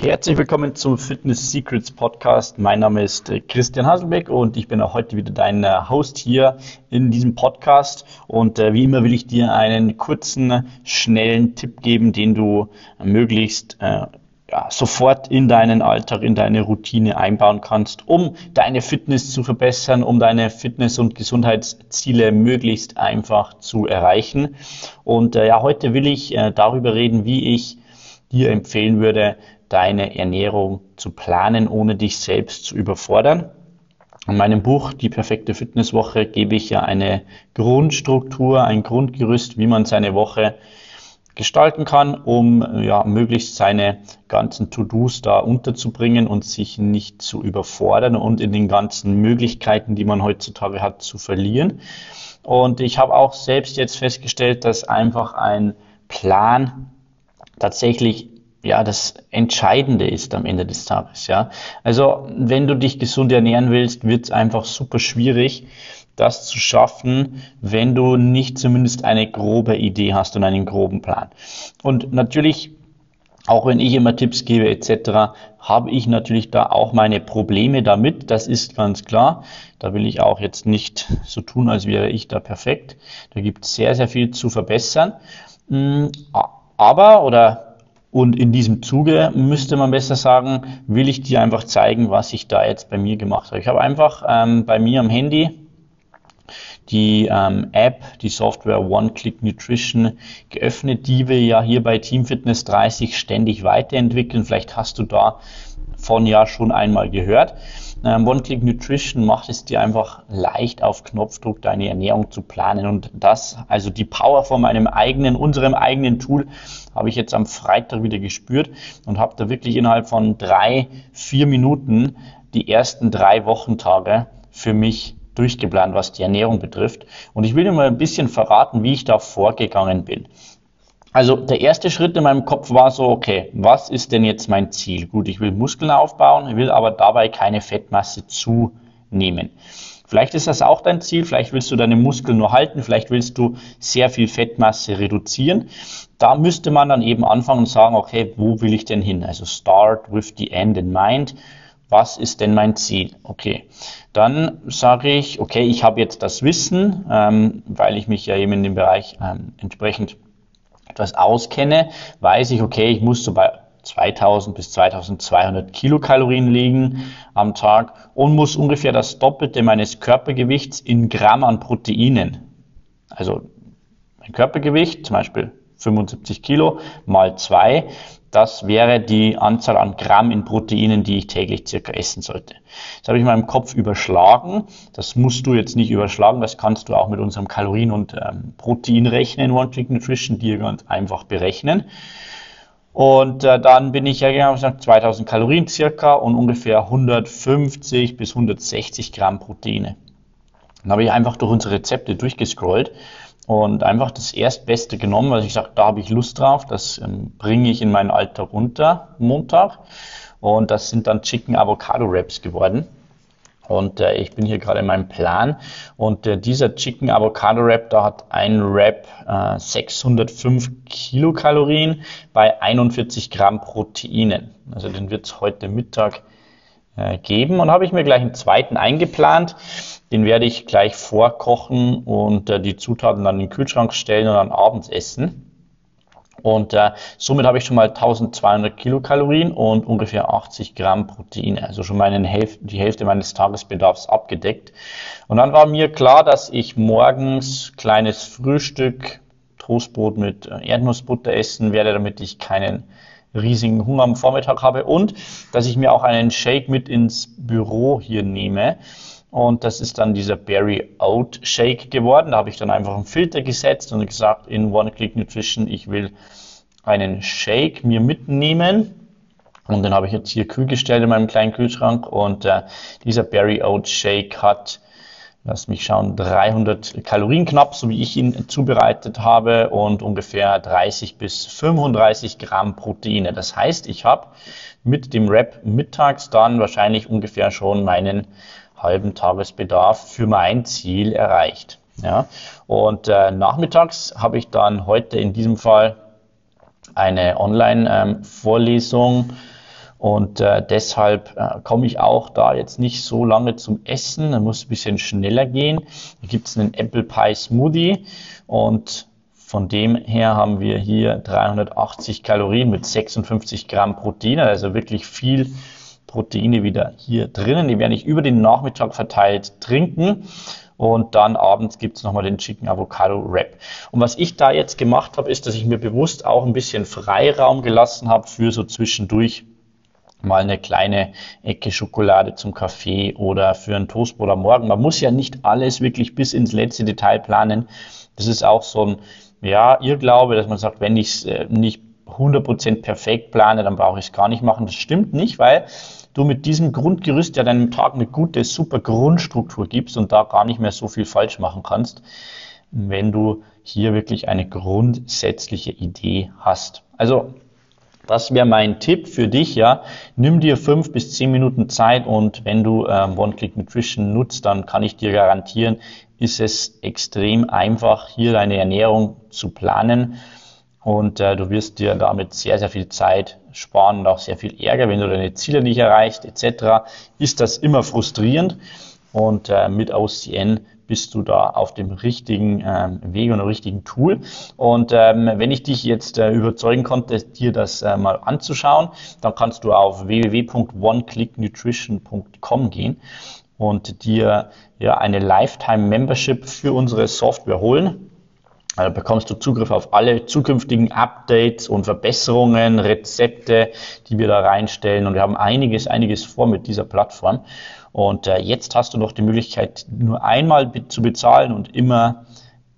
Herzlich willkommen zum Fitness Secrets Podcast. Mein Name ist äh, Christian Haselbeck und ich bin auch heute wieder dein äh, Host hier in diesem Podcast. Und äh, wie immer will ich dir einen kurzen, schnellen Tipp geben, den du möglichst äh, ja, sofort in deinen Alltag, in deine Routine einbauen kannst, um deine Fitness zu verbessern, um deine Fitness- und Gesundheitsziele möglichst einfach zu erreichen. Und äh, ja, heute will ich äh, darüber reden, wie ich dir empfehlen würde, deine Ernährung zu planen, ohne dich selbst zu überfordern. In meinem Buch Die perfekte Fitnesswoche gebe ich ja eine Grundstruktur, ein Grundgerüst, wie man seine Woche gestalten kann, um ja, möglichst seine ganzen To-Dos da unterzubringen und sich nicht zu überfordern und in den ganzen Möglichkeiten, die man heutzutage hat, zu verlieren. Und ich habe auch selbst jetzt festgestellt, dass einfach ein Plan tatsächlich ja das Entscheidende ist am Ende des Tages. Ja, also wenn du dich gesund ernähren willst, wird es einfach super schwierig, das zu schaffen, wenn du nicht zumindest eine grobe Idee hast und einen groben Plan. Und natürlich auch wenn ich immer Tipps gebe etc., habe ich natürlich da auch meine Probleme damit. Das ist ganz klar. Da will ich auch jetzt nicht so tun, als wäre ich da perfekt. Da gibt es sehr, sehr viel zu verbessern. Hm, aber, oder und in diesem Zuge müsste man besser sagen, will ich dir einfach zeigen, was ich da jetzt bei mir gemacht habe. Ich habe einfach ähm, bei mir am Handy die ähm, App, die Software One Click Nutrition geöffnet, die wir ja hier bei Team Fitness 30 ständig weiterentwickeln. Vielleicht hast du da von ja schon einmal gehört. Ähm, One Click Nutrition macht es dir einfach leicht auf Knopfdruck deine Ernährung zu planen und das, also die Power von meinem eigenen, unserem eigenen Tool habe ich jetzt am Freitag wieder gespürt und habe da wirklich innerhalb von drei, vier Minuten die ersten drei Wochentage für mich durchgeplant, was die Ernährung betrifft. Und ich will dir mal ein bisschen verraten, wie ich da vorgegangen bin. Also der erste Schritt in meinem Kopf war so, okay, was ist denn jetzt mein Ziel? Gut, ich will Muskeln aufbauen, will aber dabei keine Fettmasse zunehmen. Vielleicht ist das auch dein Ziel, vielleicht willst du deine Muskeln nur halten, vielleicht willst du sehr viel Fettmasse reduzieren. Da müsste man dann eben anfangen und sagen, okay, wo will ich denn hin? Also start with the end in mind. Was ist denn mein Ziel? Okay, dann sage ich, okay, ich habe jetzt das Wissen, ähm, weil ich mich ja eben in dem Bereich ähm, entsprechend etwas auskenne, weiß ich, okay, ich muss so bei 2000 bis 2200 Kilokalorien liegen am Tag und muss ungefähr das Doppelte meines Körpergewichts in Gramm an Proteinen, also mein Körpergewicht, zum Beispiel 75 Kilo mal zwei, das wäre die Anzahl an Gramm in Proteinen, die ich täglich circa essen sollte. Das habe ich in meinem Kopf überschlagen. Das musst du jetzt nicht überschlagen. Das kannst du auch mit unserem Kalorien- und ähm, Proteinrechner in One Click Nutrition dir ganz einfach berechnen. Und äh, dann bin ich ja genau gesagt 2000 Kalorien circa und ungefähr 150 bis 160 Gramm Proteine. Dann habe ich einfach durch unsere Rezepte durchgescrollt und einfach das Erstbeste genommen, weil ich sage, da habe ich Lust drauf, das ähm, bringe ich in meinen Alltag unter, Montag. Und das sind dann Chicken Avocado Wraps geworden. Und äh, ich bin hier gerade in meinem Plan. Und äh, dieser Chicken Avocado Wrap, da hat ein Wrap äh, 605 Kilokalorien bei 41 Gramm Proteinen. Also den wird es heute Mittag geben. Und habe ich mir gleich einen zweiten eingeplant. Den werde ich gleich vorkochen und äh, die Zutaten dann in den Kühlschrank stellen und dann abends essen. Und äh, somit habe ich schon mal 1200 Kilokalorien und ungefähr 80 Gramm Proteine, also schon meine Hälfte, die Hälfte meines Tagesbedarfs abgedeckt. Und dann war mir klar, dass ich morgens kleines Frühstück, Toastbrot mit äh, Erdnussbutter essen werde, damit ich keinen riesigen Hunger am Vormittag habe und dass ich mir auch einen Shake mit ins Büro hier nehme. Und das ist dann dieser Berry Oat Shake geworden. Da habe ich dann einfach einen Filter gesetzt und gesagt in One Click Nutrition, ich will einen Shake mir mitnehmen. Und den habe ich jetzt hier kühl gestellt in meinem kleinen Kühlschrank. Und äh, dieser Berry Oat Shake hat, lass mich schauen, 300 Kalorien knapp, so wie ich ihn zubereitet habe, und ungefähr 30 bis 35 Gramm Proteine. Das heißt, ich habe mit dem Wrap mittags dann wahrscheinlich ungefähr schon meinen halben Tagesbedarf für mein Ziel erreicht. Ja? Und äh, nachmittags habe ich dann heute in diesem Fall eine Online-Vorlesung Und äh, deshalb äh, komme ich auch da jetzt nicht so lange zum Essen. Da muss ein bisschen schneller gehen. Da gibt es einen Apple Pie Smoothie und von dem her haben wir hier 380 Kalorien mit 56 Gramm Protein, also wirklich viel Proteine wieder hier drinnen. Die werde ich über den Nachmittag verteilt trinken. Und dann abends gibt's nochmal den Chicken Avocado Wrap. Und was ich da jetzt gemacht habe, ist, dass ich mir bewusst auch ein bisschen Freiraum gelassen habe für so zwischendurch mal eine kleine Ecke Schokolade zum Kaffee oder für ein Toastbrot am Morgen. Man muss ja nicht alles wirklich bis ins letzte Detail planen. Das ist auch so ein ja, Irrglaube, dass man sagt, wenn ich es äh, nicht 100% perfekt plane, dann brauche ich es gar nicht machen. Das stimmt nicht, weil du mit diesem Grundgerüst ja deinem Tag eine gute, super Grundstruktur gibst und da gar nicht mehr so viel falsch machen kannst, wenn du hier wirklich eine grundsätzliche Idee hast. Also das wäre mein Tipp für dich, ja. Nimm dir fünf bis zehn Minuten Zeit und wenn du ähm, One-Click Nutrition nutzt, dann kann ich dir garantieren, ist es extrem einfach, hier deine Ernährung zu planen und äh, du wirst dir damit sehr, sehr viel Zeit sparen und auch sehr viel Ärger, wenn du deine Ziele nicht erreichst etc. Ist das immer frustrierend und äh, mit OCN bist du da auf dem richtigen ähm, Weg und dem richtigen Tool. Und ähm, wenn ich dich jetzt äh, überzeugen konnte, dir das äh, mal anzuschauen, dann kannst du auf www.oneclicknutrition.com gehen und dir ja eine Lifetime Membership für unsere Software holen. Da bekommst du Zugriff auf alle zukünftigen Updates und Verbesserungen, Rezepte, die wir da reinstellen. Und wir haben einiges, einiges vor mit dieser Plattform. Und äh, jetzt hast du noch die Möglichkeit, nur einmal zu bezahlen und immer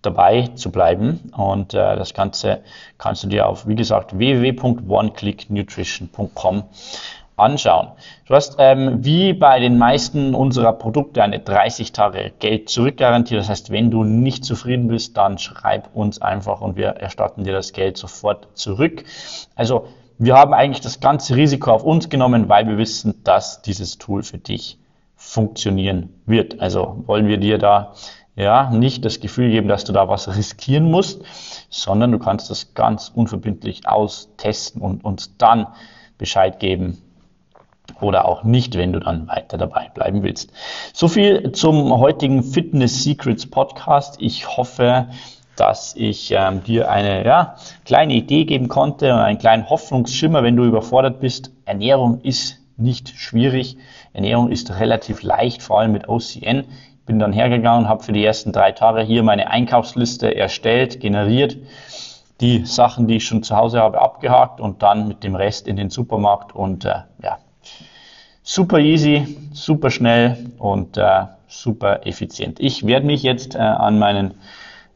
dabei zu bleiben. Und äh, das Ganze kannst du dir auf, wie gesagt, www.oneclicknutrition.com anschauen. Du hast ähm, wie bei den meisten unserer Produkte eine 30 Tage Geld zurückgarantie. Das heißt, wenn du nicht zufrieden bist, dann schreib uns einfach und wir erstatten dir das Geld sofort zurück. Also wir haben eigentlich das ganze Risiko auf uns genommen, weil wir wissen, dass dieses Tool für dich funktionieren wird. Also wollen wir dir da ja nicht das Gefühl geben, dass du da was riskieren musst, sondern du kannst das ganz unverbindlich austesten und uns dann Bescheid geben oder auch nicht, wenn du dann weiter dabei bleiben willst. So viel zum heutigen Fitness Secrets Podcast. Ich hoffe, dass ich ähm, dir eine ja, kleine Idee geben konnte und einen kleinen Hoffnungsschimmer, wenn du überfordert bist. Ernährung ist nicht schwierig. Ernährung ist relativ leicht, vor allem mit OCN. Ich bin dann hergegangen, habe für die ersten drei Tage hier meine Einkaufsliste erstellt, generiert, die Sachen, die ich schon zu Hause habe, abgehakt und dann mit dem Rest in den Supermarkt und äh, ja, super easy, super schnell und äh, super effizient. Ich werde mich jetzt äh, an meinen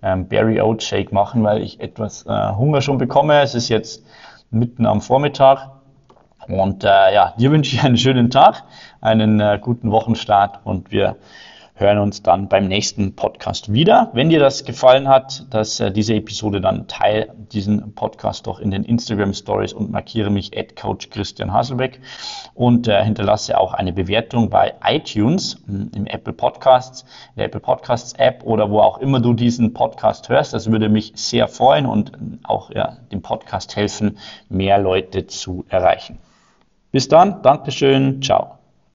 ähm, Berry Oat Shake machen, weil ich etwas äh, Hunger schon bekomme. Es ist jetzt mitten am Vormittag und äh, ja, dir wünsche ich einen schönen Tag, einen äh, guten Wochenstart und wir hören uns dann beim nächsten Podcast wieder. Wenn dir das gefallen hat, dass äh, diese Episode, dann teil diesen Podcast doch in den Instagram Stories und markiere mich at Coach Christian Haselbeck und äh, hinterlasse auch eine Bewertung bei iTunes im Apple Podcasts, der Apple Podcasts App oder wo auch immer du diesen Podcast hörst. Das würde mich sehr freuen und auch ja, dem Podcast helfen, mehr Leute zu erreichen. Bis dann, Dankeschön, ciao.